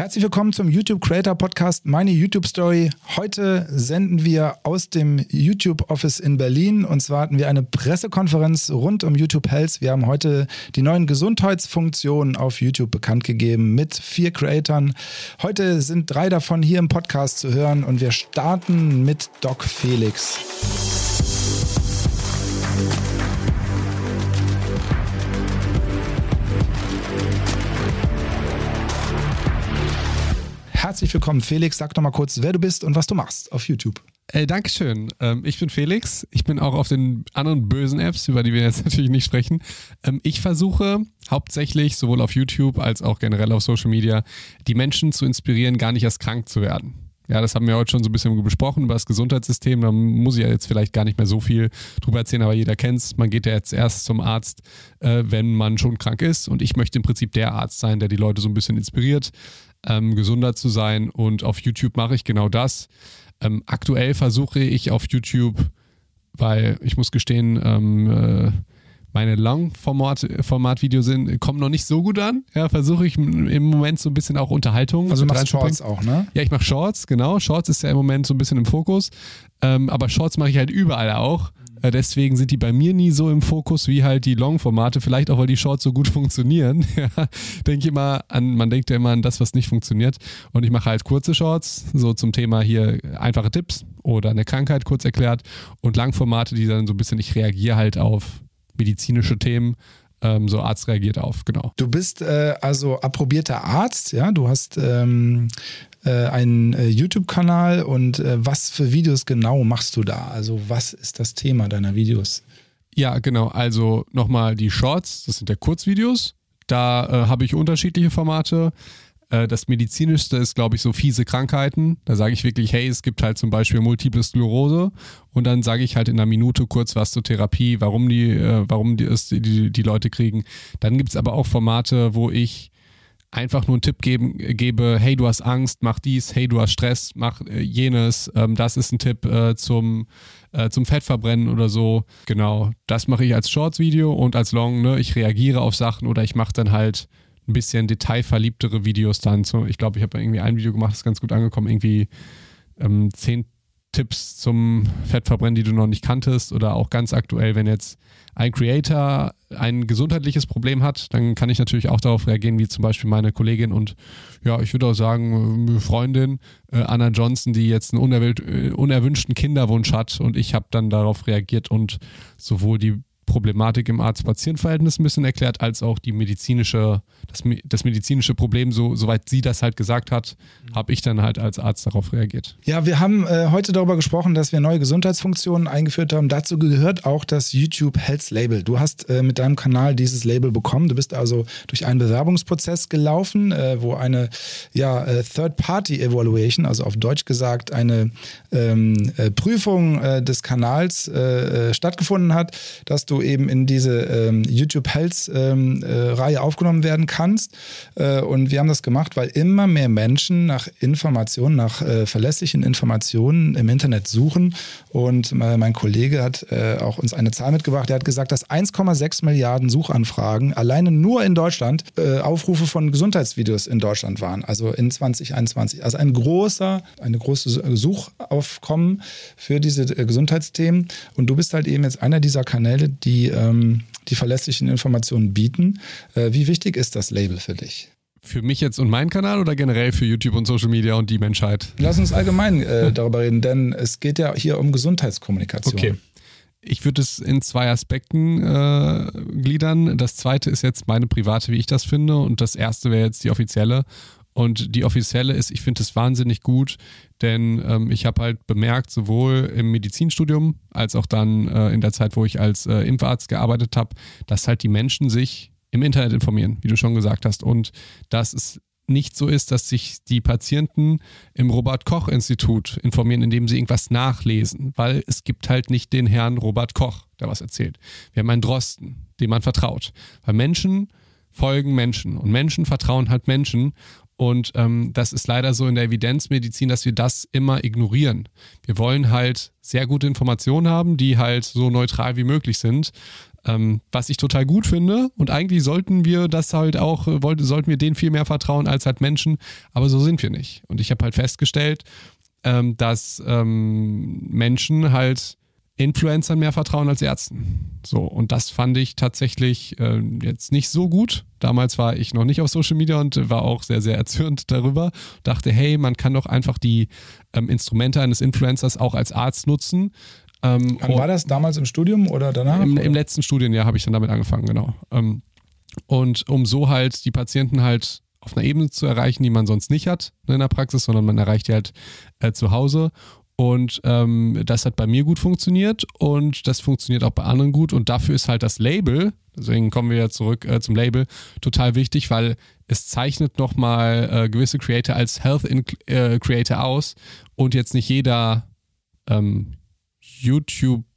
Herzlich willkommen zum YouTube Creator Podcast, meine YouTube Story. Heute senden wir aus dem YouTube Office in Berlin und zwar hatten wir eine Pressekonferenz rund um YouTube Health. Wir haben heute die neuen Gesundheitsfunktionen auf YouTube bekannt gegeben mit vier Creatoren. Heute sind drei davon hier im Podcast zu hören und wir starten mit Doc Felix. Herzlich willkommen, Felix. Sag doch mal kurz, wer du bist und was du machst auf YouTube. Äh, Dankeschön. Ähm, ich bin Felix. Ich bin auch auf den anderen bösen Apps, über die wir jetzt natürlich nicht sprechen. Ähm, ich versuche hauptsächlich sowohl auf YouTube als auch generell auf Social Media die Menschen zu inspirieren, gar nicht erst krank zu werden. Ja, das haben wir heute schon so ein bisschen besprochen über das Gesundheitssystem. Da muss ich ja jetzt vielleicht gar nicht mehr so viel drüber erzählen, aber jeder kennt es. Man geht ja jetzt erst zum Arzt, äh, wenn man schon krank ist. Und ich möchte im Prinzip der Arzt sein, der die Leute so ein bisschen inspiriert, ähm, gesunder zu sein. Und auf YouTube mache ich genau das. Ähm, aktuell versuche ich auf YouTube, weil ich muss gestehen, ähm, äh, meine Long-Format-Videos sind, kommen noch nicht so gut an. Ja, versuche ich im Moment so ein bisschen auch Unterhaltung. Also du machst Shorts auch, ne? Ja, ich mache Shorts, genau. Shorts ist ja im Moment so ein bisschen im Fokus. Ähm, aber Shorts mache ich halt überall auch. Äh, deswegen sind die bei mir nie so im Fokus wie halt die Long-Formate. Vielleicht auch, weil die Shorts so gut funktionieren. denke immer an, man denkt ja immer an das, was nicht funktioniert. Und ich mache halt kurze Shorts, so zum Thema hier einfache Tipps oder eine Krankheit kurz erklärt. Und Langformate, die dann so ein bisschen, ich reagiere halt auf medizinische Themen. Ähm, so Arzt reagiert auf, genau. Du bist äh, also approbierter Arzt, ja, du hast ähm, äh, einen äh, YouTube-Kanal und äh, was für Videos genau machst du da? Also was ist das Thema deiner Videos? Ja, genau. Also nochmal die Shorts, das sind ja Kurzvideos. Da äh, habe ich unterschiedliche Formate. Äh, das medizinischste ist, glaube ich, so fiese Krankheiten. Da sage ich wirklich, hey, es gibt halt zum Beispiel Multiple Sklerose und dann sage ich halt in einer Minute kurz was zur Therapie, warum die, äh, warum die, die, die Leute kriegen. Dann gibt es aber auch Formate, wo ich einfach nur einen Tipp geben, gebe, hey, du hast Angst, mach dies, hey, du hast Stress, mach äh, jenes, ähm, das ist ein Tipp äh, zum, äh, zum Fettverbrennen oder so. Genau, das mache ich als Shorts-Video und als Long, ne, ich reagiere auf Sachen oder ich mache dann halt ein bisschen detailverliebtere Videos dann. So, ich glaube, ich habe irgendwie ein Video gemacht, das ist ganz gut angekommen, irgendwie ähm, zehn Tipps zum Fettverbrennen, die du noch nicht kanntest oder auch ganz aktuell, wenn jetzt ein Creator ein gesundheitliches Problem hat, dann kann ich natürlich auch darauf reagieren, wie zum Beispiel meine Kollegin und ja, ich würde auch sagen, äh, Freundin äh, Anna Johnson, die jetzt einen äh, unerwünschten Kinderwunsch hat und ich habe dann darauf reagiert und sowohl die Problematik im Arzt-Patient-Verhältnis ein bisschen erklärt, als auch die medizinische, das, das medizinische Problem, so, soweit sie das halt gesagt hat, habe ich dann halt als Arzt darauf reagiert. Ja, wir haben äh, heute darüber gesprochen, dass wir neue Gesundheitsfunktionen eingeführt haben. Dazu gehört auch das YouTube Health Label. Du hast äh, mit deinem Kanal dieses Label bekommen. Du bist also durch einen Bewerbungsprozess gelaufen, äh, wo eine ja, äh, Third-Party-Evaluation, also auf Deutsch gesagt eine ähm, äh, Prüfung äh, des Kanals stattgefunden hat, dass du eben in diese ähm, YouTube Health ähm, äh, Reihe aufgenommen werden kannst. Äh, und wir haben das gemacht, weil immer mehr Menschen nach Informationen, nach äh, verlässlichen Informationen im Internet suchen. Und äh, mein Kollege hat äh, auch uns eine Zahl mitgebracht. Der hat gesagt, dass 1,6 Milliarden Suchanfragen alleine nur in Deutschland äh, Aufrufe von Gesundheitsvideos in Deutschland waren. Also in 2021. Also ein großer, eine große Suchaufkommen für diese Gesundheitsthemen. Und du bist halt eben jetzt einer dieser Kanäle, die die ähm, die verlässlichen Informationen bieten. Äh, wie wichtig ist das Label für dich? Für mich jetzt und meinen Kanal oder generell für YouTube und Social Media und die Menschheit? Lass uns allgemein äh, darüber reden, denn es geht ja hier um Gesundheitskommunikation. Okay. Ich würde es in zwei Aspekten äh, gliedern. Das zweite ist jetzt meine private, wie ich das finde, und das erste wäre jetzt die offizielle. Und die offizielle ist, ich finde es wahnsinnig gut, denn ähm, ich habe halt bemerkt, sowohl im Medizinstudium als auch dann äh, in der Zeit, wo ich als äh, Impfarzt gearbeitet habe, dass halt die Menschen sich im Internet informieren, wie du schon gesagt hast. Und dass es nicht so ist, dass sich die Patienten im Robert Koch Institut informieren, indem sie irgendwas nachlesen, weil es gibt halt nicht den Herrn Robert Koch, der was erzählt. Wir haben einen Drosten, dem man vertraut. Weil Menschen folgen Menschen und Menschen vertrauen halt Menschen und ähm, das ist leider so in der Evidenzmedizin, dass wir das immer ignorieren. Wir wollen halt sehr gute Informationen haben, die halt so neutral wie möglich sind. Ähm, was ich total gut finde und eigentlich sollten wir das halt auch, äh, wollte, sollten wir denen viel mehr vertrauen als halt Menschen, aber so sind wir nicht. Und ich habe halt festgestellt, ähm, dass ähm, Menschen halt Influencern mehr vertrauen als Ärzten. So, und das fand ich tatsächlich äh, jetzt nicht so gut. Damals war ich noch nicht auf Social Media und war auch sehr, sehr erzürnt darüber. Dachte, hey, man kann doch einfach die ähm, Instrumente eines Influencers auch als Arzt nutzen. Ähm, Wann war das damals im Studium oder danach? Im, im letzten Studienjahr habe ich dann damit angefangen, genau. Ähm, und um so halt die Patienten halt auf einer Ebene zu erreichen, die man sonst nicht hat in der Praxis, sondern man erreicht die halt äh, zu Hause. Und ähm, das hat bei mir gut funktioniert und das funktioniert auch bei anderen gut. Und dafür ist halt das Label, deswegen kommen wir ja zurück äh, zum Label, total wichtig, weil es zeichnet nochmal äh, gewisse Creator als Health äh, Creator aus und jetzt nicht jeder ähm,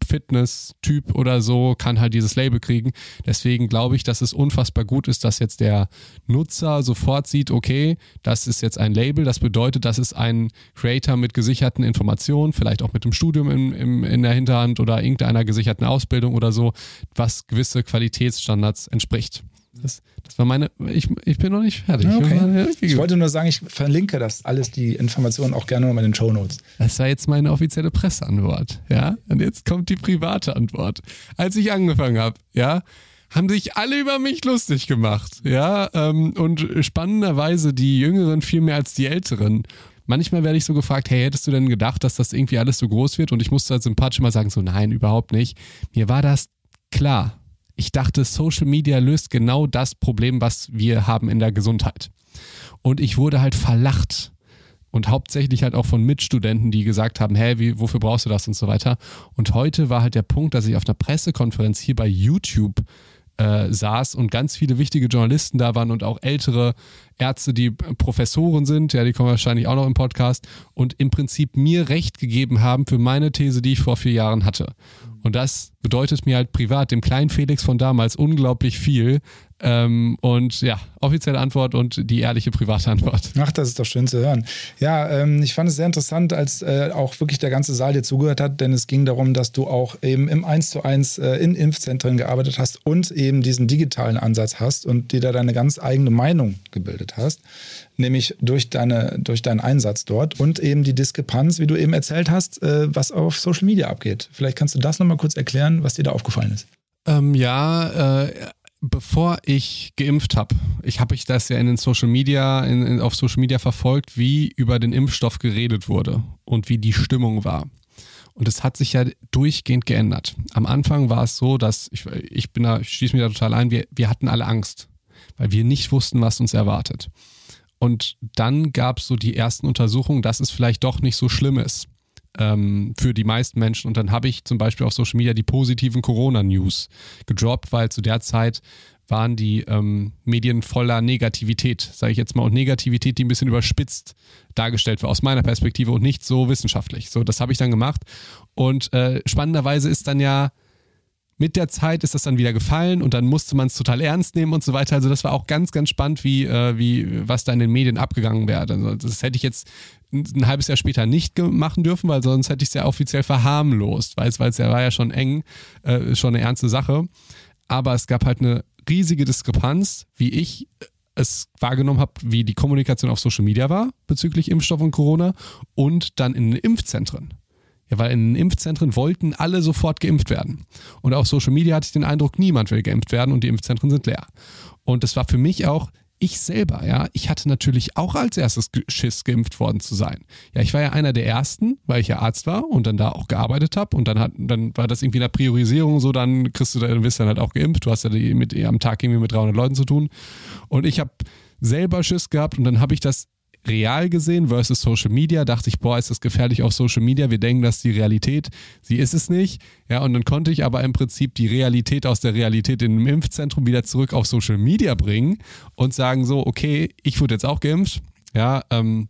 YouTube-Fitness-Typ oder so kann halt dieses Label kriegen. Deswegen glaube ich, dass es unfassbar gut ist, dass jetzt der Nutzer sofort sieht, okay, das ist jetzt ein Label, das bedeutet, das ist ein Creator mit gesicherten Informationen, vielleicht auch mit dem Studium in, in, in der Hinterhand oder irgendeiner gesicherten Ausbildung oder so, was gewisse Qualitätsstandards entspricht. Das, das war meine. Ich, ich bin noch nicht fertig. Okay. Ich wollte nur sagen, ich verlinke das alles, die Informationen auch gerne nochmal in den Show Notes. Das war jetzt meine offizielle Presseantwort. Ja, und jetzt kommt die private Antwort. Als ich angefangen habe, ja, haben sich alle über mich lustig gemacht. Ja, ähm, und spannenderweise die Jüngeren viel mehr als die Älteren. Manchmal werde ich so gefragt, hey, hättest du denn gedacht, dass das irgendwie alles so groß wird? Und ich musste halt sympathisch mal sagen, so nein, überhaupt nicht. Mir war das klar ich dachte, Social Media löst genau das Problem, was wir haben in der Gesundheit. Und ich wurde halt verlacht. Und hauptsächlich halt auch von Mitstudenten, die gesagt haben, hey, wie, wofür brauchst du das und so weiter. Und heute war halt der Punkt, dass ich auf einer Pressekonferenz hier bei YouTube äh, saß und ganz viele wichtige Journalisten da waren und auch ältere Ärzte, die Professoren sind, ja, die kommen wahrscheinlich auch noch im Podcast und im Prinzip mir Recht gegeben haben für meine These, die ich vor vier Jahren hatte. Und das bedeutet mir halt privat, dem kleinen Felix von damals, unglaublich viel. Ähm, und ja, offizielle Antwort und die ehrliche private Antwort. Ach, das ist doch schön zu hören. Ja, ähm, ich fand es sehr interessant, als äh, auch wirklich der ganze Saal dir zugehört hat, denn es ging darum, dass du auch eben im 1 zu 1 äh, in Impfzentren gearbeitet hast und eben diesen digitalen Ansatz hast und dir da deine ganz eigene Meinung gebildet hast nämlich durch, deine, durch deinen Einsatz dort und eben die Diskrepanz, wie du eben erzählt hast, äh, was auf Social Media abgeht. Vielleicht kannst du das nochmal kurz erklären, was dir da aufgefallen ist. Ähm, ja, äh, bevor ich geimpft habe, ich habe ich das ja in den Social Media, in, in, auf Social Media verfolgt, wie über den Impfstoff geredet wurde und wie die Stimmung war. Und es hat sich ja durchgehend geändert. Am Anfang war es so, dass ich, ich bin da, ich schließe mich da total ein, wir, wir hatten alle Angst, weil wir nicht wussten, was uns erwartet. Und dann gab es so die ersten Untersuchungen, dass es vielleicht doch nicht so schlimm ist ähm, für die meisten Menschen. Und dann habe ich zum Beispiel auf Social Media die positiven Corona-News gedroppt, weil zu der Zeit waren die ähm, Medien voller Negativität, sage ich jetzt mal, und Negativität, die ein bisschen überspitzt dargestellt war, aus meiner Perspektive und nicht so wissenschaftlich. So, das habe ich dann gemacht. Und äh, spannenderweise ist dann ja mit der Zeit ist das dann wieder gefallen und dann musste man es total ernst nehmen und so weiter. Also das war auch ganz, ganz spannend, wie, äh, wie was da in den Medien abgegangen wäre. Also das hätte ich jetzt ein, halbes Jahr später nicht machen dürfen, weil sonst hätte ich es ja offiziell verharmlost, weil es ja war ja schon eng, äh, schon eine ernste Sache. Aber es gab halt eine riesige Diskrepanz, wie ich es wahrgenommen habe, wie die Kommunikation auf Social Media war bezüglich Impfstoff und Corona und dann in den Impfzentren. Weil in den Impfzentren wollten alle sofort geimpft werden. Und auf Social Media hatte ich den Eindruck, niemand will geimpft werden und die Impfzentren sind leer. Und das war für mich auch, ich selber, ja, ich hatte natürlich auch als erstes Schiss, geimpft worden zu sein. Ja, ich war ja einer der ersten, weil ich ja Arzt war und dann da auch gearbeitet habe und dann hat, dann war das irgendwie in der Priorisierung so, dann kriegst du, dann bist dann halt auch geimpft. Du hast ja mit, am Tag irgendwie mit 300 Leuten zu tun. Und ich habe selber Schiss gehabt und dann habe ich das real gesehen versus Social Media, dachte ich, boah, ist das gefährlich auf Social Media. Wir denken, das ist die Realität. Sie ist es nicht. Ja, und dann konnte ich aber im Prinzip die Realität aus der Realität im Impfzentrum wieder zurück auf Social Media bringen und sagen so, okay, ich wurde jetzt auch geimpft. Ja, ähm,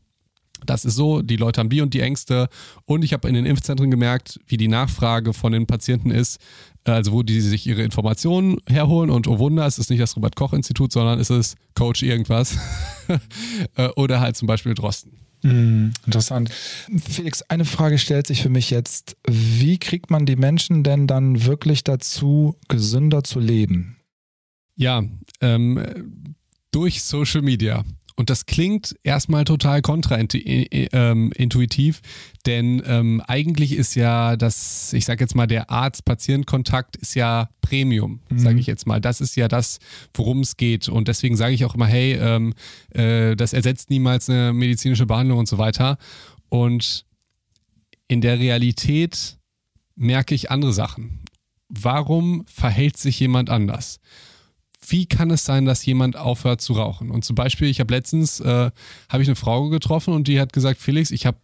das ist so, die Leute haben die und die Ängste. Und ich habe in den Impfzentren gemerkt, wie die Nachfrage von den Patienten ist, also wo die sich ihre Informationen herholen und oh Wunder, es ist nicht das Robert-Koch-Institut, sondern es ist Coach irgendwas. Äh, oder halt zum Beispiel Drosten. Mm, interessant. Felix, eine Frage stellt sich für mich jetzt. Wie kriegt man die Menschen denn dann wirklich dazu, gesünder zu leben? Ja, ähm, durch Social Media. Und das klingt erstmal total kontraintuitiv, denn ähm, eigentlich ist ja das, ich sage jetzt mal, der Arzt-Patient-Kontakt ist ja Premium, mhm. sage ich jetzt mal. Das ist ja das, worum es geht. Und deswegen sage ich auch immer, hey, ähm, äh, das ersetzt niemals eine medizinische Behandlung und so weiter. Und in der Realität merke ich andere Sachen. Warum verhält sich jemand anders? Wie kann es sein, dass jemand aufhört zu rauchen? Und zum Beispiel, ich habe letztens, äh, habe ich eine Frau getroffen und die hat gesagt, Felix, ich habe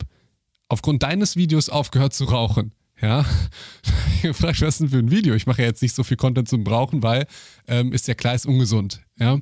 aufgrund deines Videos aufgehört zu rauchen. Ja, ich gefragt, was ist denn für ein Video? Ich mache ja jetzt nicht so viel Content zum Brauchen, weil ähm, ist ja klar, ist ungesund. Ja,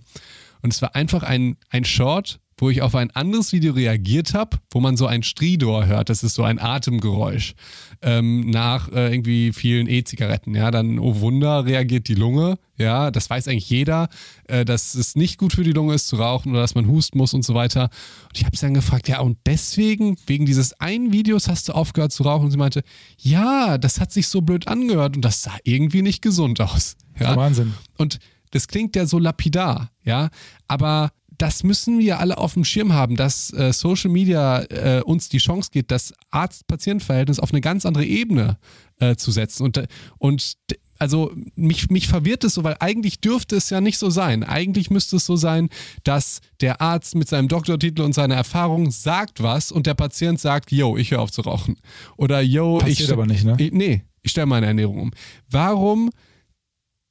und es war einfach ein, ein Short, wo ich auf ein anderes Video reagiert habe, wo man so ein Stridor hört. Das ist so ein Atemgeräusch ähm, nach äh, irgendwie vielen E-Zigaretten. Ja, dann, oh Wunder, reagiert die Lunge. Ja, das weiß eigentlich jeder, äh, dass es nicht gut für die Lunge ist zu rauchen oder dass man husten muss und so weiter. Und ich habe sie dann gefragt, ja, und deswegen, wegen dieses einen Videos hast du aufgehört zu rauchen? Und sie meinte, ja, das hat sich so blöd angehört und das sah irgendwie nicht gesund aus. Ja, Wahnsinn. Und das klingt ja so lapidar, ja, aber das müssen wir alle auf dem Schirm haben, dass äh, Social Media äh, uns die Chance gibt, das Arzt-Patient-Verhältnis auf eine ganz andere Ebene äh, zu setzen. Und, und also mich, mich verwirrt es so, weil eigentlich dürfte es ja nicht so sein. Eigentlich müsste es so sein, dass der Arzt mit seinem Doktortitel und seiner Erfahrung sagt was und der Patient sagt, yo, ich höre auf zu rauchen. Oder yo, Passiert ich. aber nicht, ne? Ich, nee, ich stelle meine Ernährung um. Warum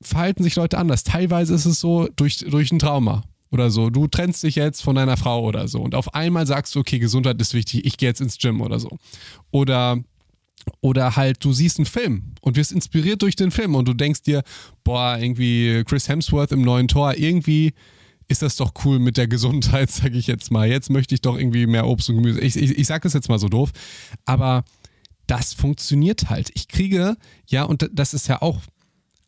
verhalten sich Leute anders? Teilweise ist es so durch, durch ein Trauma oder so. Du trennst dich jetzt von deiner Frau oder so und auf einmal sagst du, okay, Gesundheit ist wichtig, ich gehe jetzt ins Gym oder so. Oder oder halt, du siehst einen Film und wirst inspiriert durch den Film und du denkst dir, boah, irgendwie Chris Hemsworth im neuen Tor, irgendwie ist das doch cool mit der Gesundheit, sage ich jetzt mal. Jetzt möchte ich doch irgendwie mehr Obst und Gemüse. Ich, ich, ich sage das jetzt mal so doof, aber das funktioniert halt. Ich kriege, ja, und das ist ja auch,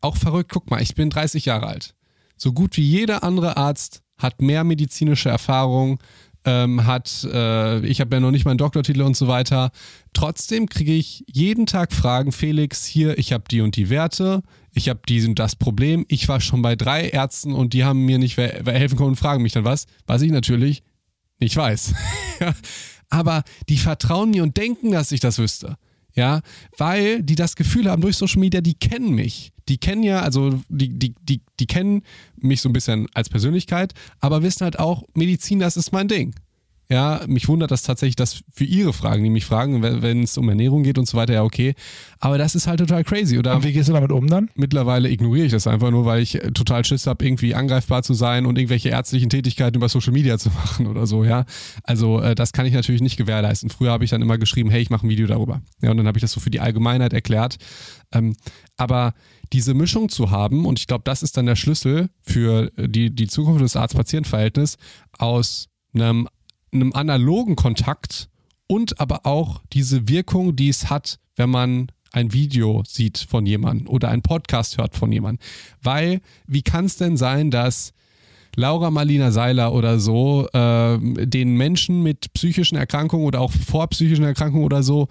auch verrückt. Guck mal, ich bin 30 Jahre alt. So gut wie jeder andere Arzt hat mehr medizinische Erfahrung, ähm, hat, äh, ich habe ja noch nicht meinen Doktortitel und so weiter. Trotzdem kriege ich jeden Tag Fragen, Felix, hier, ich habe die und die Werte, ich habe dies und das Problem, ich war schon bei drei Ärzten und die haben mir nicht helfen können und fragen mich dann was, was ich natürlich nicht weiß. Aber die vertrauen mir und denken, dass ich das wüsste. Ja, weil die das Gefühl haben durch Social Media, die kennen mich. Die kennen ja, also die, die, die, die kennen mich so ein bisschen als Persönlichkeit, aber wissen halt auch, Medizin, das ist mein Ding. Ja, mich wundert das tatsächlich, dass für ihre Fragen, die mich fragen, wenn es um Ernährung geht und so weiter, ja, okay. Aber das ist halt total crazy. Oder und wie gehst du damit um dann? Mittlerweile ignoriere ich das einfach nur, weil ich total Schiss habe, irgendwie angreifbar zu sein und irgendwelche ärztlichen Tätigkeiten über Social Media zu machen oder so, ja. Also äh, das kann ich natürlich nicht gewährleisten. Früher habe ich dann immer geschrieben, hey, ich mache ein Video darüber. Ja, und dann habe ich das so für die Allgemeinheit erklärt. Ähm, aber diese Mischung zu haben, und ich glaube, das ist dann der Schlüssel für die, die Zukunft des Arzt-Patient-Verhältnisses aus einem einem analogen Kontakt und aber auch diese Wirkung, die es hat, wenn man ein Video sieht von jemandem oder ein Podcast hört von jemandem. Weil, wie kann es denn sein, dass Laura Marlina Seiler oder so äh, den Menschen mit psychischen Erkrankungen oder auch vor psychischen Erkrankungen oder so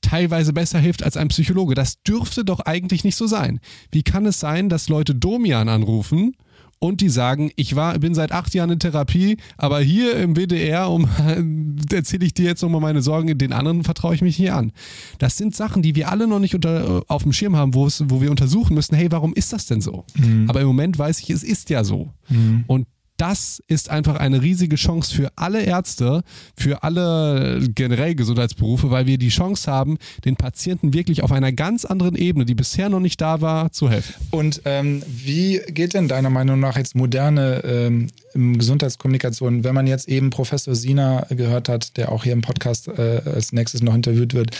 teilweise besser hilft als ein Psychologe. Das dürfte doch eigentlich nicht so sein. Wie kann es sein, dass Leute Domian anrufen und die sagen, ich war, bin seit acht Jahren in Therapie, aber hier im WDR um, erzähle ich dir jetzt nochmal meine Sorgen, den anderen vertraue ich mich hier an. Das sind Sachen, die wir alle noch nicht unter, auf dem Schirm haben, wo, es, wo wir untersuchen müssen, hey, warum ist das denn so? Mhm. Aber im Moment weiß ich, es ist ja so. Mhm. Und das ist einfach eine riesige Chance für alle Ärzte, für alle generell Gesundheitsberufe, weil wir die Chance haben, den Patienten wirklich auf einer ganz anderen Ebene, die bisher noch nicht da war, zu helfen. Und ähm, wie geht denn deiner Meinung nach jetzt moderne ähm, Gesundheitskommunikation, wenn man jetzt eben Professor Sina gehört hat, der auch hier im Podcast äh, als nächstes noch interviewt wird,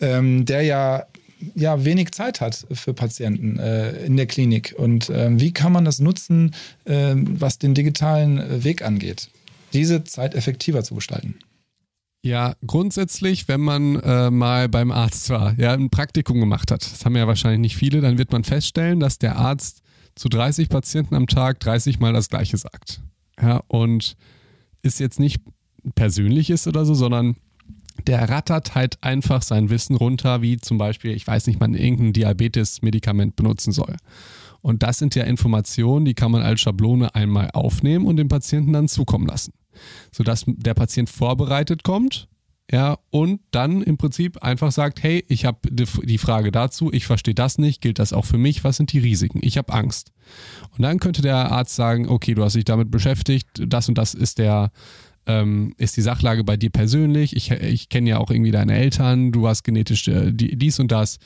ähm, der ja ja wenig Zeit hat für Patienten äh, in der Klinik. Und äh, wie kann man das nutzen, äh, was den digitalen Weg angeht, diese Zeit effektiver zu gestalten? Ja, grundsätzlich, wenn man äh, mal beim Arzt war, ja, ein Praktikum gemacht hat, das haben ja wahrscheinlich nicht viele, dann wird man feststellen, dass der Arzt zu 30 Patienten am Tag 30 Mal das Gleiche sagt. Ja, und ist jetzt nicht persönlich ist oder so, sondern der rattert halt einfach sein Wissen runter, wie zum Beispiel, ich weiß nicht, man irgendein Diabetes-Medikament benutzen soll. Und das sind ja Informationen, die kann man als Schablone einmal aufnehmen und dem Patienten dann zukommen lassen. Sodass der Patient vorbereitet kommt, ja, und dann im Prinzip einfach sagt, hey, ich habe die Frage dazu, ich verstehe das nicht, gilt das auch für mich, was sind die Risiken? Ich habe Angst. Und dann könnte der Arzt sagen, okay, du hast dich damit beschäftigt, das und das ist der, ähm, ist die Sachlage bei dir persönlich, ich, ich kenne ja auch irgendwie deine Eltern, du hast genetisch äh, dies und das.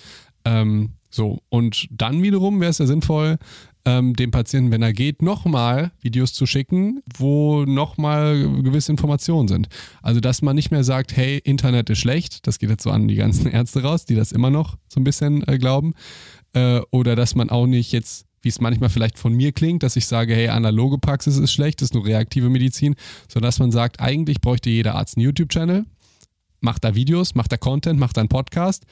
Ähm, so, und dann wiederum wäre es ja sinnvoll, ähm, dem Patienten, wenn er geht, nochmal Videos zu schicken, wo nochmal gewisse Informationen sind. Also, dass man nicht mehr sagt, hey, Internet ist schlecht, das geht jetzt so an die ganzen Ärzte raus, die das immer noch so ein bisschen äh, glauben. Äh, oder dass man auch nicht jetzt, wie es manchmal vielleicht von mir klingt, dass ich sage, hey, analoge Praxis ist schlecht, ist nur reaktive Medizin, sondern dass man sagt, eigentlich bräuchte jeder Arzt einen YouTube-Channel, macht da Videos, macht da Content, macht da einen Podcast.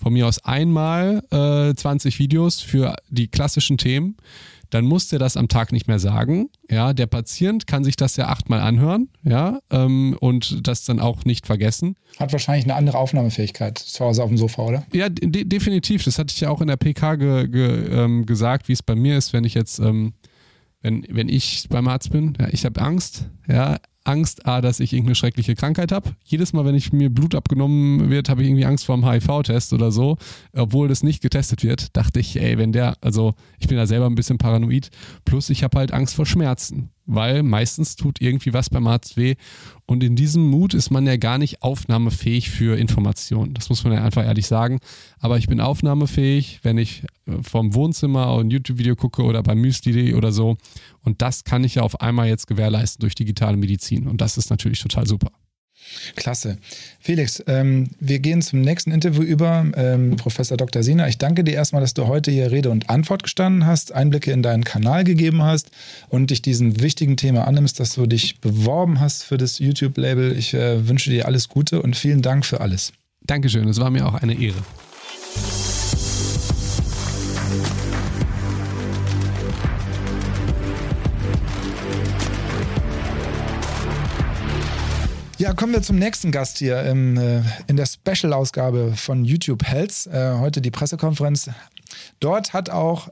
Von mir aus einmal äh, 20 Videos für die klassischen Themen, dann muss der das am Tag nicht mehr sagen. Ja, der Patient kann sich das ja achtmal anhören, ja, ähm, und das dann auch nicht vergessen. Hat wahrscheinlich eine andere Aufnahmefähigkeit zu Hause auf dem Sofa, oder? Ja, de definitiv. Das hatte ich ja auch in der PK ge ge ähm, gesagt, wie es bei mir ist, wenn ich jetzt, ähm, wenn, wenn ich beim Arzt bin. Ja, ich habe Angst, ja, Angst, A, dass ich irgendeine schreckliche Krankheit habe. Jedes Mal, wenn ich mir Blut abgenommen wird, habe ich irgendwie Angst vor einem HIV-Test oder so. Obwohl das nicht getestet wird, dachte ich, ey, wenn der, also ich bin da selber ein bisschen paranoid. Plus ich habe halt Angst vor Schmerzen weil meistens tut irgendwie was beim Arzt weh. Und in diesem Mut ist man ja gar nicht aufnahmefähig für Informationen. Das muss man ja einfach ehrlich sagen. Aber ich bin aufnahmefähig, wenn ich äh, vom Wohnzimmer ein YouTube-Video gucke oder beim Müsli oder so. Und das kann ich ja auf einmal jetzt gewährleisten durch digitale Medizin. Und das ist natürlich total super. Klasse. Felix, ähm, wir gehen zum nächsten Interview über. Ähm, Professor Dr. Sina, ich danke dir erstmal, dass du heute hier Rede und Antwort gestanden hast, Einblicke in deinen Kanal gegeben hast und dich diesem wichtigen Thema annimmst, dass du dich beworben hast für das YouTube-Label. Ich äh, wünsche dir alles Gute und vielen Dank für alles. Dankeschön, es war mir auch eine Ehre. Ja, kommen wir zum nächsten Gast hier im, äh, in der Special-Ausgabe von YouTube Health. Äh, heute die Pressekonferenz. Dort hat auch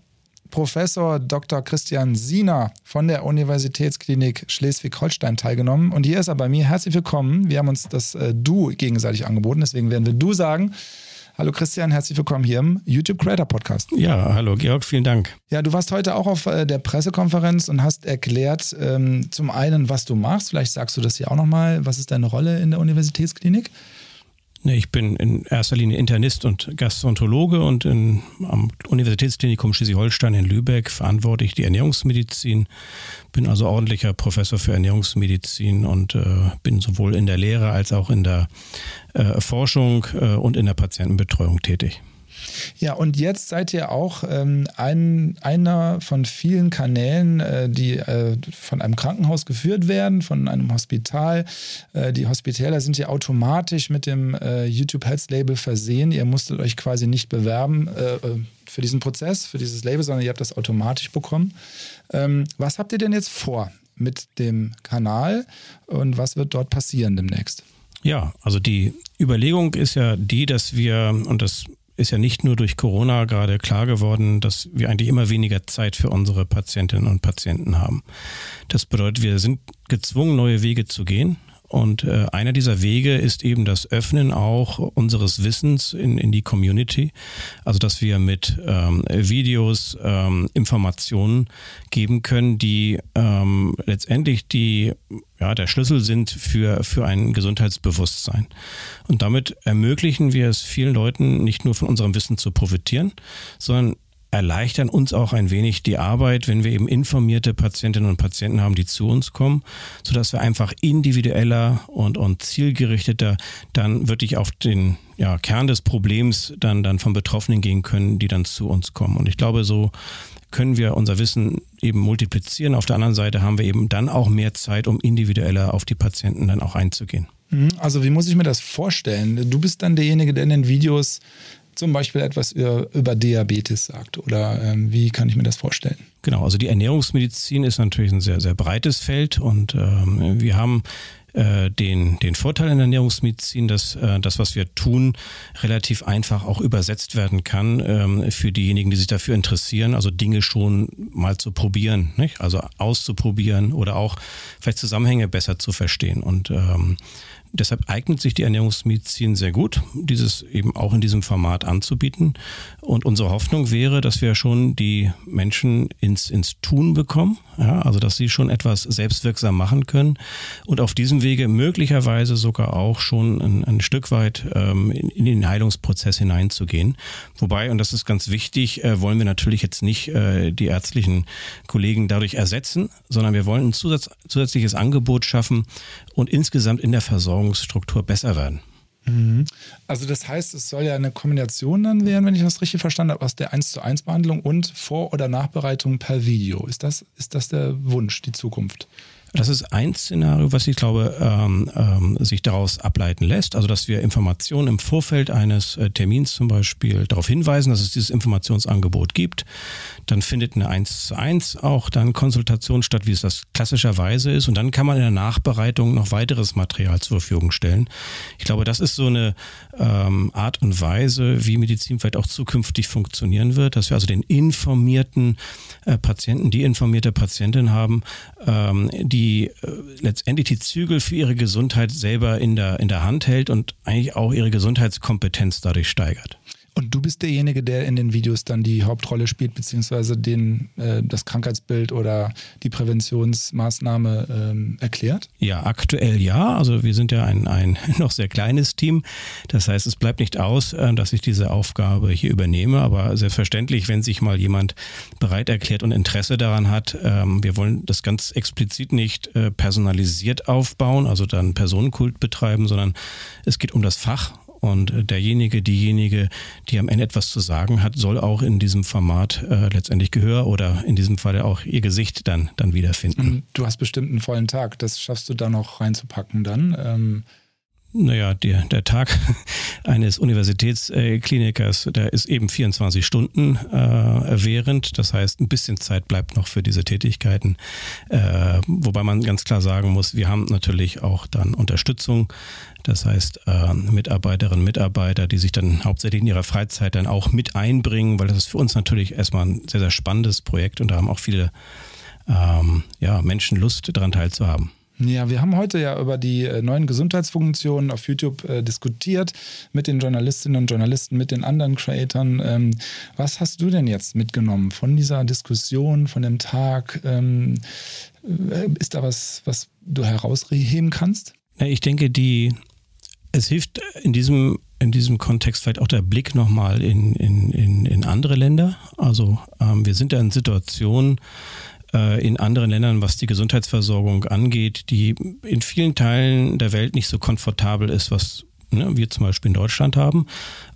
Professor Dr. Christian Siener von der Universitätsklinik Schleswig-Holstein teilgenommen. Und hier ist er bei mir. Herzlich willkommen. Wir haben uns das äh, Du gegenseitig angeboten, deswegen werden wir Du sagen. Hallo Christian, herzlich willkommen hier im YouTube Creator Podcast. Ja, hallo Georg, vielen Dank. Ja, du warst heute auch auf äh, der Pressekonferenz und hast erklärt, ähm, zum einen, was du machst. Vielleicht sagst du das hier auch nochmal. Was ist deine Rolle in der Universitätsklinik? Ich bin in erster Linie Internist und Gastroenterologe und in, am Universitätsklinikum Schleswig-Holstein in Lübeck verantworte ich die Ernährungsmedizin. Bin also ordentlicher Professor für Ernährungsmedizin und äh, bin sowohl in der Lehre als auch in der äh, Forschung äh, und in der Patientenbetreuung tätig. Ja, und jetzt seid ihr auch ähm, ein, einer von vielen Kanälen, äh, die äh, von einem Krankenhaus geführt werden, von einem Hospital. Äh, die Hospitäler sind ja automatisch mit dem äh, YouTube Health Label versehen. Ihr musstet euch quasi nicht bewerben äh, äh, für diesen Prozess, für dieses Label, sondern ihr habt das automatisch bekommen. Ähm, was habt ihr denn jetzt vor mit dem Kanal und was wird dort passieren demnächst? Ja, also die Überlegung ist ja die, dass wir, und das ist ja nicht nur durch Corona gerade klar geworden, dass wir eigentlich immer weniger Zeit für unsere Patientinnen und Patienten haben. Das bedeutet, wir sind gezwungen, neue Wege zu gehen. Und äh, einer dieser Wege ist eben das Öffnen auch unseres Wissens in, in die Community. Also dass wir mit ähm, Videos ähm, Informationen geben können, die ähm, letztendlich die, ja, der Schlüssel sind für, für ein Gesundheitsbewusstsein. Und damit ermöglichen wir es vielen Leuten, nicht nur von unserem Wissen zu profitieren, sondern erleichtern uns auch ein wenig die Arbeit, wenn wir eben informierte Patientinnen und Patienten haben, die zu uns kommen, sodass wir einfach individueller und, und zielgerichteter dann wirklich auf den ja, Kern des Problems dann, dann von Betroffenen gehen können, die dann zu uns kommen. Und ich glaube, so können wir unser Wissen eben multiplizieren. Auf der anderen Seite haben wir eben dann auch mehr Zeit, um individueller auf die Patienten dann auch einzugehen. Mhm. Also wie muss ich mir das vorstellen? Du bist dann derjenige, der in den Videos zum Beispiel etwas über, über Diabetes sagt oder ähm, wie kann ich mir das vorstellen? Genau, also die Ernährungsmedizin ist natürlich ein sehr, sehr breites Feld und ähm, wir haben äh, den, den Vorteil in der Ernährungsmedizin, dass äh, das, was wir tun, relativ einfach auch übersetzt werden kann ähm, für diejenigen, die sich dafür interessieren, also Dinge schon mal zu probieren, nicht? also auszuprobieren oder auch vielleicht Zusammenhänge besser zu verstehen. Und ähm, Deshalb eignet sich die Ernährungsmedizin sehr gut, dieses eben auch in diesem Format anzubieten. Und unsere Hoffnung wäre, dass wir schon die Menschen ins, ins Tun bekommen, ja, also dass sie schon etwas selbstwirksam machen können und auf diesem Wege möglicherweise sogar auch schon ein, ein Stück weit ähm, in, in, den Heilungsprozess hineinzugehen. Wobei, und das ist ganz wichtig, äh, wollen wir natürlich jetzt nicht äh, die ärztlichen Kollegen dadurch ersetzen, sondern wir wollen ein Zusatz, zusätzliches Angebot schaffen und insgesamt in der Versorgungsstruktur besser werden. Mhm. Also das heißt, es soll ja eine Kombination dann werden, wenn ich das richtig verstanden habe, aus der 1 zu 1 Behandlung und Vor- oder Nachbereitung per Video. Ist das, ist das der Wunsch, die Zukunft? Das ist ein Szenario, was ich glaube, ähm, ähm, sich daraus ableiten lässt. Also, dass wir Informationen im Vorfeld eines äh, Termins zum Beispiel darauf hinweisen, dass es dieses Informationsangebot gibt. Dann findet eine 1 zu 1 auch dann Konsultation statt, wie es das klassischerweise ist. Und dann kann man in der Nachbereitung noch weiteres Material zur Verfügung stellen. Ich glaube, das ist so eine ähm, Art und Weise, wie Medizin vielleicht auch zukünftig funktionieren wird, dass wir also den informierten äh, Patienten, die informierte Patientin haben, ähm, die äh, letztendlich die Zügel für ihre Gesundheit selber in der, in der Hand hält und eigentlich auch ihre Gesundheitskompetenz dadurch steigert. Und du bist derjenige, der in den Videos dann die Hauptrolle spielt, beziehungsweise den, äh, das Krankheitsbild oder die Präventionsmaßnahme ähm, erklärt? Ja, aktuell ja. Also wir sind ja ein, ein noch sehr kleines Team. Das heißt, es bleibt nicht aus, äh, dass ich diese Aufgabe hier übernehme. Aber selbstverständlich, wenn sich mal jemand bereit erklärt und Interesse daran hat, ähm, wir wollen das ganz explizit nicht äh, personalisiert aufbauen, also dann Personenkult betreiben, sondern es geht um das Fach und derjenige, diejenige, die am Ende etwas zu sagen hat, soll auch in diesem Format äh, letztendlich Gehör oder in diesem Fall auch ihr Gesicht dann, dann wiederfinden. Du hast bestimmt einen vollen Tag. Das schaffst du da noch reinzupacken dann. Ähm naja, der, der Tag eines Universitätsklinikers, der ist eben 24 Stunden äh, während. Das heißt, ein bisschen Zeit bleibt noch für diese Tätigkeiten. Äh, wobei man ganz klar sagen muss, wir haben natürlich auch dann Unterstützung. Das heißt, äh, Mitarbeiterinnen, Mitarbeiter, die sich dann hauptsächlich in ihrer Freizeit dann auch mit einbringen, weil das ist für uns natürlich erstmal ein sehr, sehr spannendes Projekt und da haben auch viele ähm, ja, Menschen Lust daran teilzuhaben. Ja, wir haben heute ja über die äh, neuen Gesundheitsfunktionen auf YouTube äh, diskutiert mit den Journalistinnen und Journalisten, mit den anderen Creatoren. Ähm, was hast du denn jetzt mitgenommen von dieser Diskussion, von dem Tag? Ähm, äh, ist da was, was du herausheben kannst? Ich denke, die, es hilft in diesem, in diesem Kontext vielleicht auch der Blick nochmal in, in, in, in andere Länder. Also ähm, wir sind ja in Situationen, in anderen Ländern, was die Gesundheitsversorgung angeht, die in vielen Teilen der Welt nicht so komfortabel ist, was ne, wir zum Beispiel in Deutschland haben.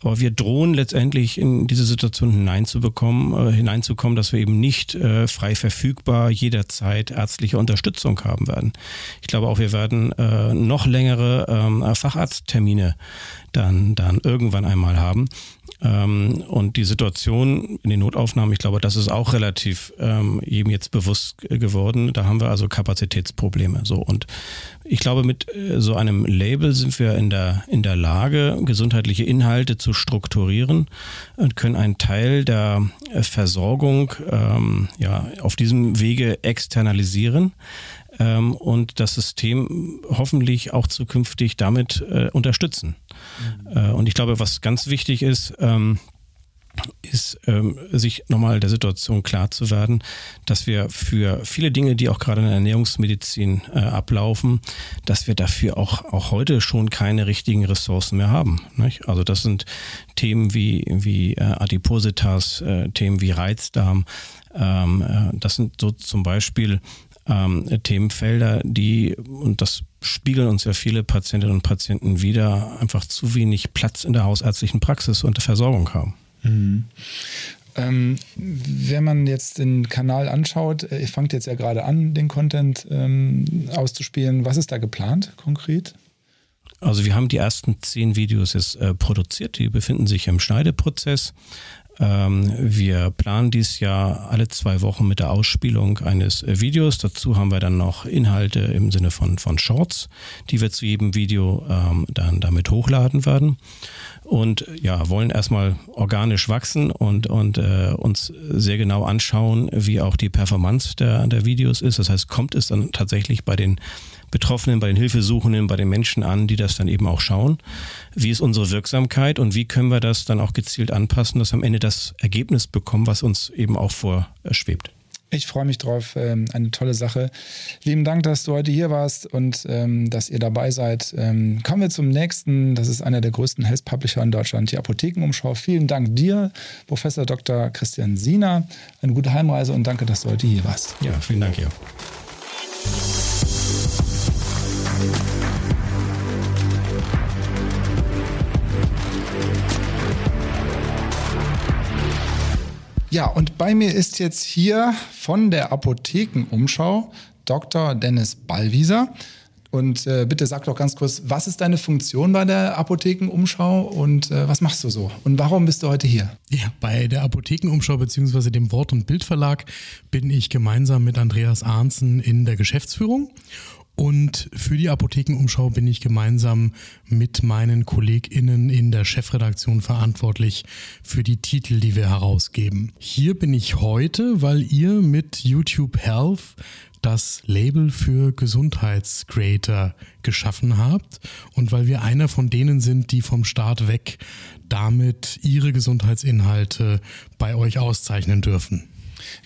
Aber wir drohen letztendlich in diese Situation hineinzubekommen, äh, hineinzukommen, dass wir eben nicht äh, frei verfügbar jederzeit ärztliche Unterstützung haben werden. Ich glaube auch, wir werden äh, noch längere ähm, Facharzttermine dann, dann irgendwann einmal haben. Ähm, und die Situation in den Notaufnahmen, ich glaube, das ist auch relativ ähm, eben jetzt bewusst geworden. Da haben wir also Kapazitätsprobleme. So und ich glaube, mit äh, so einem Label sind wir in der in der Lage, gesundheitliche Inhalte zu strukturieren und können einen Teil der äh, Versorgung ähm, ja auf diesem Wege externalisieren ähm, und das System hoffentlich auch zukünftig damit äh, unterstützen. Mhm. Äh, und ich glaube, was ganz wichtig ist, ähm, ist, ähm, sich nochmal der Situation klar zu werden, dass wir für viele Dinge, die auch gerade in der Ernährungsmedizin äh, ablaufen, dass wir dafür auch, auch heute schon keine richtigen Ressourcen mehr haben. Nicht? Also das sind Themen wie, wie äh, Adipositas, äh, Themen wie Reizdarm. Ähm, äh, das sind so zum Beispiel ähm, Themenfelder, die, und das spiegeln uns ja viele Patientinnen und Patienten wieder, einfach zu wenig Platz in der hausärztlichen Praxis und der Versorgung haben. Mhm. Ähm, wenn man jetzt den Kanal anschaut, äh, ihr fangt jetzt ja gerade an, den Content ähm, auszuspielen. Was ist da geplant konkret? Also wir haben die ersten zehn Videos jetzt äh, produziert, die befinden sich im Schneideprozess. Ähm, wir planen dieses Jahr alle zwei Wochen mit der Ausspielung eines äh, Videos. Dazu haben wir dann noch Inhalte im Sinne von, von Shorts, die wir zu jedem Video ähm, dann damit hochladen werden. Und ja, wollen erstmal organisch wachsen und, und äh, uns sehr genau anschauen, wie auch die Performance der, der Videos ist. Das heißt, kommt es dann tatsächlich bei den Betroffenen, bei den Hilfesuchenden, bei den Menschen an, die das dann eben auch schauen. Wie ist unsere Wirksamkeit und wie können wir das dann auch gezielt anpassen, dass wir am Ende das Ergebnis bekommen, was uns eben auch vorschwebt. Ich freue mich drauf. Ähm, eine tolle Sache. Lieben Dank, dass du heute hier warst und ähm, dass ihr dabei seid. Ähm, kommen wir zum nächsten. Das ist einer der größten Health Publisher in Deutschland, die Apothekenumschau. Vielen Dank dir, Professor Dr. Christian Siener. Eine gute Heimreise und danke, dass du heute hier warst. Ja, vielen Dank, ja. Ja, und bei mir ist jetzt hier von der Apothekenumschau Dr. Dennis Ballwieser. Und äh, bitte sag doch ganz kurz, was ist deine Funktion bei der Apothekenumschau und äh, was machst du so? Und warum bist du heute hier? Ja, bei der Apothekenumschau bzw. dem Wort- und Bildverlag bin ich gemeinsam mit Andreas Arnzen in der Geschäftsführung. Und für die Apothekenumschau bin ich gemeinsam mit meinen KollegInnen in der Chefredaktion verantwortlich für die Titel, die wir herausgeben. Hier bin ich heute, weil ihr mit YouTube Health das Label für Gesundheitscreator geschaffen habt und weil wir einer von denen sind, die vom Start weg damit ihre Gesundheitsinhalte bei euch auszeichnen dürfen.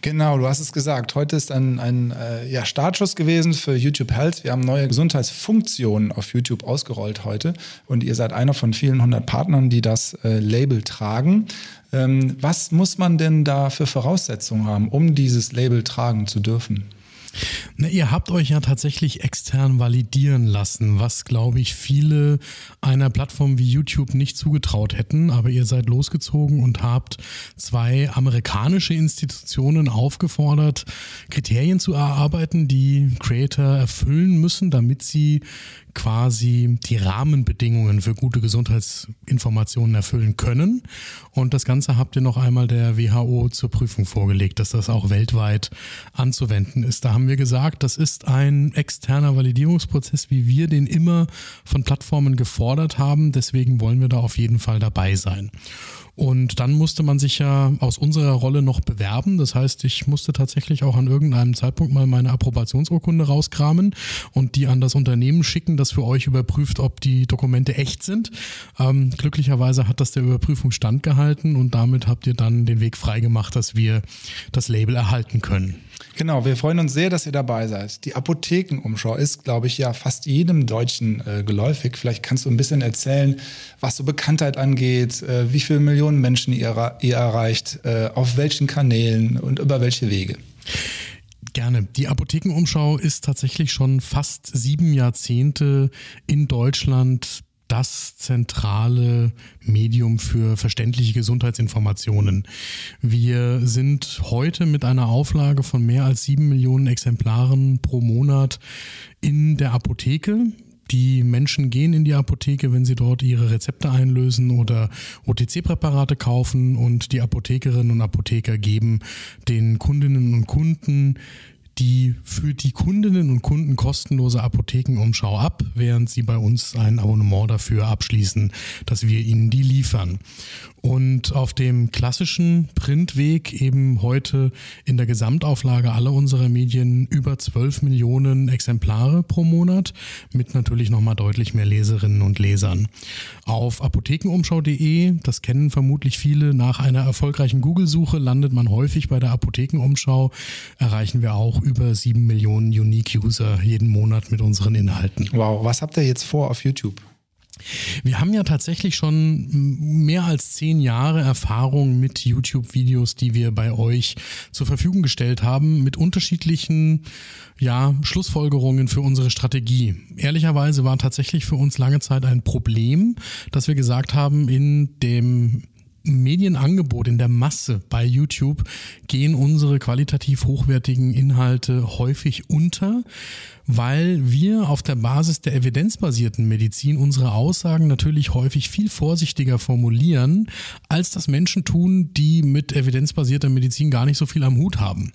Genau, du hast es gesagt. Heute ist ein, ein äh, ja, Startschuss gewesen für YouTube Health. Wir haben neue Gesundheitsfunktionen auf YouTube ausgerollt heute und ihr seid einer von vielen hundert Partnern, die das äh, Label tragen. Ähm, was muss man denn da für Voraussetzungen haben, um dieses Label tragen zu dürfen? Na, ihr habt euch ja tatsächlich extern validieren lassen, was, glaube ich, viele einer Plattform wie YouTube nicht zugetraut hätten. Aber ihr seid losgezogen und habt zwei amerikanische Institutionen aufgefordert, Kriterien zu erarbeiten, die Creator erfüllen müssen, damit sie quasi die Rahmenbedingungen für gute Gesundheitsinformationen erfüllen können. Und das Ganze habt ihr noch einmal der WHO zur Prüfung vorgelegt, dass das auch weltweit anzuwenden ist. Da haben wir gesagt, das ist ein externer Validierungsprozess, wie wir den immer von Plattformen gefordert haben. Deswegen wollen wir da auf jeden Fall dabei sein. Und dann musste man sich ja aus unserer Rolle noch bewerben. Das heißt, ich musste tatsächlich auch an irgendeinem Zeitpunkt mal meine Approbationsurkunde rauskramen und die an das Unternehmen schicken, das für euch überprüft, ob die Dokumente echt sind. Ähm, glücklicherweise hat das der Überprüfung standgehalten und damit habt ihr dann den Weg freigemacht, dass wir das Label erhalten können. Genau, wir freuen uns sehr, dass ihr dabei seid. Die Apothekenumschau ist, glaube ich, ja fast jedem Deutschen äh, geläufig. Vielleicht kannst du ein bisschen erzählen, was so Bekanntheit angeht, äh, wie viele Millionen Menschen ihr, ihr erreicht, äh, auf welchen Kanälen und über welche Wege. Gerne. Die Apothekenumschau ist tatsächlich schon fast sieben Jahrzehnte in Deutschland das zentrale Medium für verständliche Gesundheitsinformationen. Wir sind heute mit einer Auflage von mehr als sieben Millionen Exemplaren pro Monat in der Apotheke. Die Menschen gehen in die Apotheke, wenn sie dort ihre Rezepte einlösen oder OTC-Präparate kaufen und die Apothekerinnen und Apotheker geben den Kundinnen und Kunden die für die Kundinnen und Kunden kostenlose Apothekenumschau ab, während sie bei uns ein Abonnement dafür abschließen, dass wir ihnen die liefern. Und auf dem klassischen Printweg eben heute in der Gesamtauflage aller unserer Medien über 12 Millionen Exemplare pro Monat mit natürlich nochmal deutlich mehr Leserinnen und Lesern. Auf apothekenumschau.de, das kennen vermutlich viele, nach einer erfolgreichen Google-Suche landet man häufig bei der Apothekenumschau, erreichen wir auch über 7 Millionen Unique-User jeden Monat mit unseren Inhalten. Wow, was habt ihr jetzt vor auf YouTube? Wir haben ja tatsächlich schon mehr als zehn Jahre Erfahrung mit YouTube-Videos, die wir bei euch zur Verfügung gestellt haben, mit unterschiedlichen ja, Schlussfolgerungen für unsere Strategie. Ehrlicherweise war tatsächlich für uns lange Zeit ein Problem, dass wir gesagt haben, in dem Medienangebot in der Masse bei YouTube gehen unsere qualitativ hochwertigen Inhalte häufig unter, weil wir auf der Basis der evidenzbasierten Medizin unsere Aussagen natürlich häufig viel vorsichtiger formulieren, als das Menschen tun, die mit evidenzbasierter Medizin gar nicht so viel am Hut haben.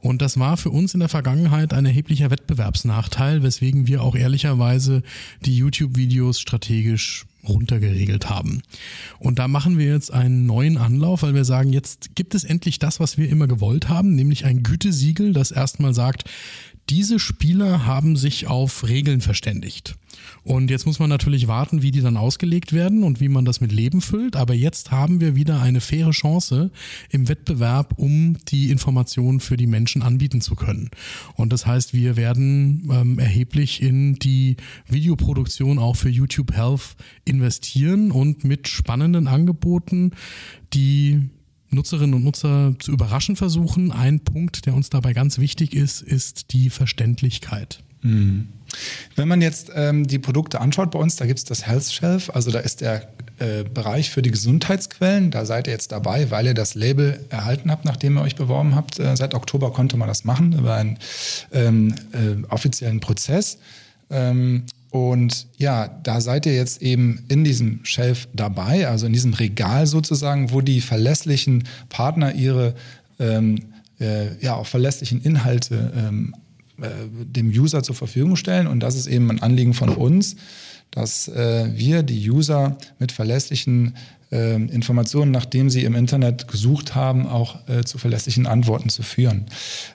Und das war für uns in der Vergangenheit ein erheblicher Wettbewerbsnachteil, weswegen wir auch ehrlicherweise die YouTube-Videos strategisch runtergeregelt haben. Und da machen wir jetzt einen neuen Anlauf, weil wir sagen, jetzt gibt es endlich das, was wir immer gewollt haben, nämlich ein Gütesiegel, das erstmal sagt, diese Spieler haben sich auf Regeln verständigt. Und jetzt muss man natürlich warten, wie die dann ausgelegt werden und wie man das mit Leben füllt. Aber jetzt haben wir wieder eine faire Chance im Wettbewerb, um die Informationen für die Menschen anbieten zu können. Und das heißt, wir werden ähm, erheblich in die Videoproduktion auch für YouTube Health investieren und mit spannenden Angeboten, die Nutzerinnen und Nutzer zu überraschen versuchen. Ein Punkt, der uns dabei ganz wichtig ist, ist die Verständlichkeit. Mhm. Wenn man jetzt ähm, die Produkte anschaut bei uns, da gibt es das Health Shelf, also da ist der äh, Bereich für die Gesundheitsquellen. Da seid ihr jetzt dabei, weil ihr das Label erhalten habt, nachdem ihr euch beworben habt. Äh, seit Oktober konnte man das machen über einen ähm, äh, offiziellen Prozess. Ähm, und ja, da seid ihr jetzt eben in diesem Shelf dabei, also in diesem Regal sozusagen, wo die verlässlichen Partner ihre ähm, äh, ja, auch verlässlichen Inhalte ähm, äh, dem User zur Verfügung stellen. Und das ist eben ein Anliegen von uns, dass äh, wir die User mit verlässlichen äh, Informationen, nachdem sie im Internet gesucht haben, auch äh, zu verlässlichen Antworten zu führen.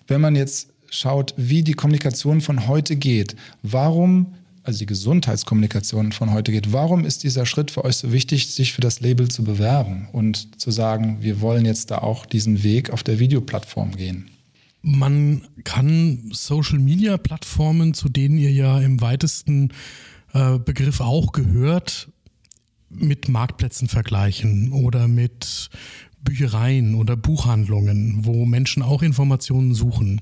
Wenn man jetzt schaut, wie die Kommunikation von heute geht, warum also die Gesundheitskommunikation von heute geht. Warum ist dieser Schritt für euch so wichtig, sich für das Label zu bewerben und zu sagen, wir wollen jetzt da auch diesen Weg auf der Videoplattform gehen? Man kann Social-Media-Plattformen, zu denen ihr ja im weitesten äh, Begriff auch gehört, mit Marktplätzen vergleichen oder mit Büchereien oder Buchhandlungen, wo Menschen auch Informationen suchen.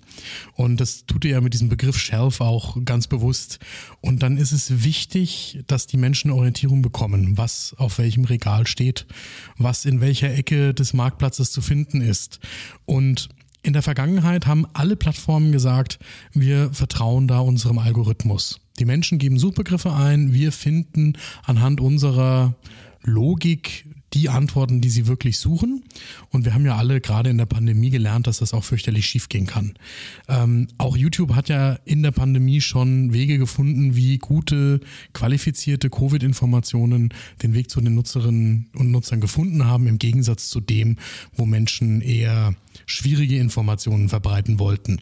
Und das tut ihr ja mit diesem Begriff Shelf auch ganz bewusst. Und dann ist es wichtig, dass die Menschen Orientierung bekommen, was auf welchem Regal steht, was in welcher Ecke des Marktplatzes zu finden ist. Und in der Vergangenheit haben alle Plattformen gesagt, wir vertrauen da unserem Algorithmus. Die Menschen geben Suchbegriffe ein, wir finden anhand unserer Logik die Antworten, die sie wirklich suchen. Und wir haben ja alle gerade in der Pandemie gelernt, dass das auch fürchterlich schiefgehen kann. Ähm, auch YouTube hat ja in der Pandemie schon Wege gefunden, wie gute, qualifizierte Covid-Informationen den Weg zu den Nutzerinnen und Nutzern gefunden haben, im Gegensatz zu dem, wo Menschen eher schwierige Informationen verbreiten wollten.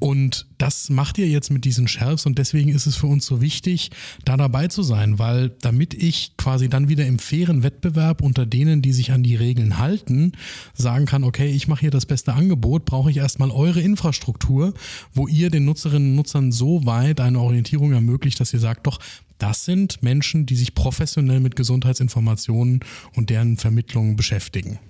Und das macht ihr jetzt mit diesen Shelves und deswegen ist es für uns so wichtig, da dabei zu sein, weil damit ich quasi dann wieder im fairen Wettbewerb unter denen, die sich an die Regeln halten, sagen kann, okay, ich mache hier das beste Angebot, brauche ich erstmal eure Infrastruktur, wo ihr den Nutzerinnen und Nutzern so weit eine Orientierung ermöglicht, dass ihr sagt, doch, das sind Menschen, die sich professionell mit Gesundheitsinformationen und deren Vermittlung beschäftigen.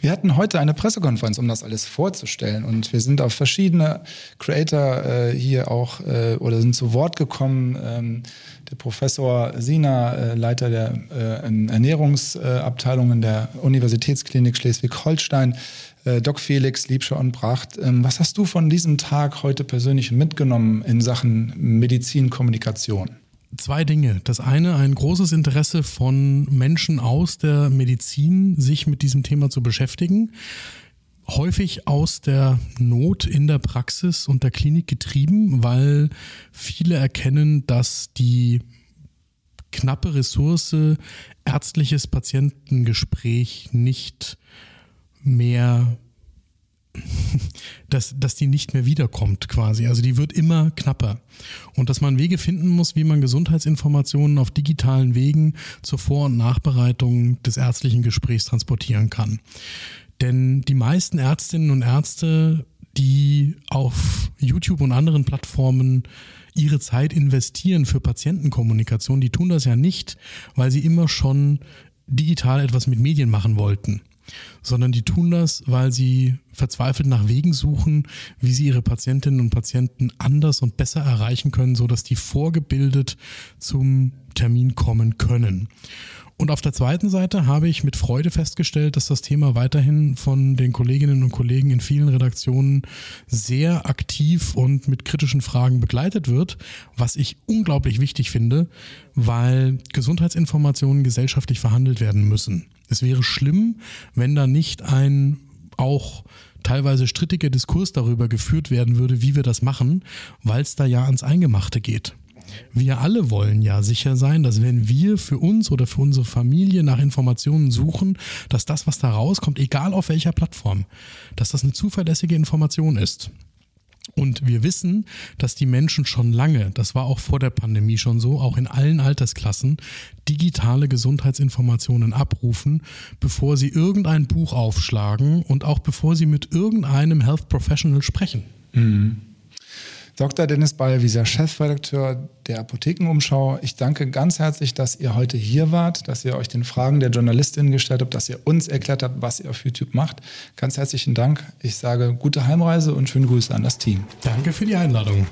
Wir hatten heute eine Pressekonferenz, um das alles vorzustellen. Und wir sind auf verschiedene Creator äh, hier auch äh, oder sind zu Wort gekommen. Ähm, der Professor Sina, äh, Leiter der äh, Ernährungsabteilung in der Universitätsklinik Schleswig-Holstein, äh, Doc Felix, Liebscher und Bracht. Ähm, was hast du von diesem Tag heute persönlich mitgenommen in Sachen Medizinkommunikation? Zwei Dinge. Das eine, ein großes Interesse von Menschen aus der Medizin, sich mit diesem Thema zu beschäftigen. Häufig aus der Not in der Praxis und der Klinik getrieben, weil viele erkennen, dass die knappe Ressource ärztliches Patientengespräch nicht mehr dass, dass die nicht mehr wiederkommt quasi. Also die wird immer knapper. Und dass man Wege finden muss, wie man Gesundheitsinformationen auf digitalen Wegen zur Vor- und Nachbereitung des ärztlichen Gesprächs transportieren kann. Denn die meisten Ärztinnen und Ärzte, die auf YouTube und anderen Plattformen ihre Zeit investieren für Patientenkommunikation, die tun das ja nicht, weil sie immer schon digital etwas mit Medien machen wollten sondern die tun das, weil sie verzweifelt nach Wegen suchen, wie sie ihre Patientinnen und Patienten anders und besser erreichen können, so dass die vorgebildet zum Termin kommen können. Und auf der zweiten Seite habe ich mit Freude festgestellt, dass das Thema weiterhin von den Kolleginnen und Kollegen in vielen Redaktionen sehr aktiv und mit kritischen Fragen begleitet wird, was ich unglaublich wichtig finde, weil Gesundheitsinformationen gesellschaftlich verhandelt werden müssen. Es wäre schlimm, wenn da nicht ein auch teilweise strittiger Diskurs darüber geführt werden würde, wie wir das machen, weil es da ja ans Eingemachte geht. Wir alle wollen ja sicher sein, dass wenn wir für uns oder für unsere Familie nach Informationen suchen, dass das, was da rauskommt, egal auf welcher Plattform, dass das eine zuverlässige Information ist. Und wir wissen, dass die Menschen schon lange, das war auch vor der Pandemie schon so, auch in allen Altersklassen, digitale Gesundheitsinformationen abrufen, bevor sie irgendein Buch aufschlagen und auch bevor sie mit irgendeinem Health Professional sprechen. Mhm. Dr. Dennis Ball, Ballwieser, Chefredakteur der Apothekenumschau. Ich danke ganz herzlich, dass ihr heute hier wart, dass ihr euch den Fragen der JournalistInnen gestellt habt, dass ihr uns erklärt habt, was ihr auf YouTube macht. Ganz herzlichen Dank. Ich sage gute Heimreise und schöne Grüße an das Team. Danke für die Einladung.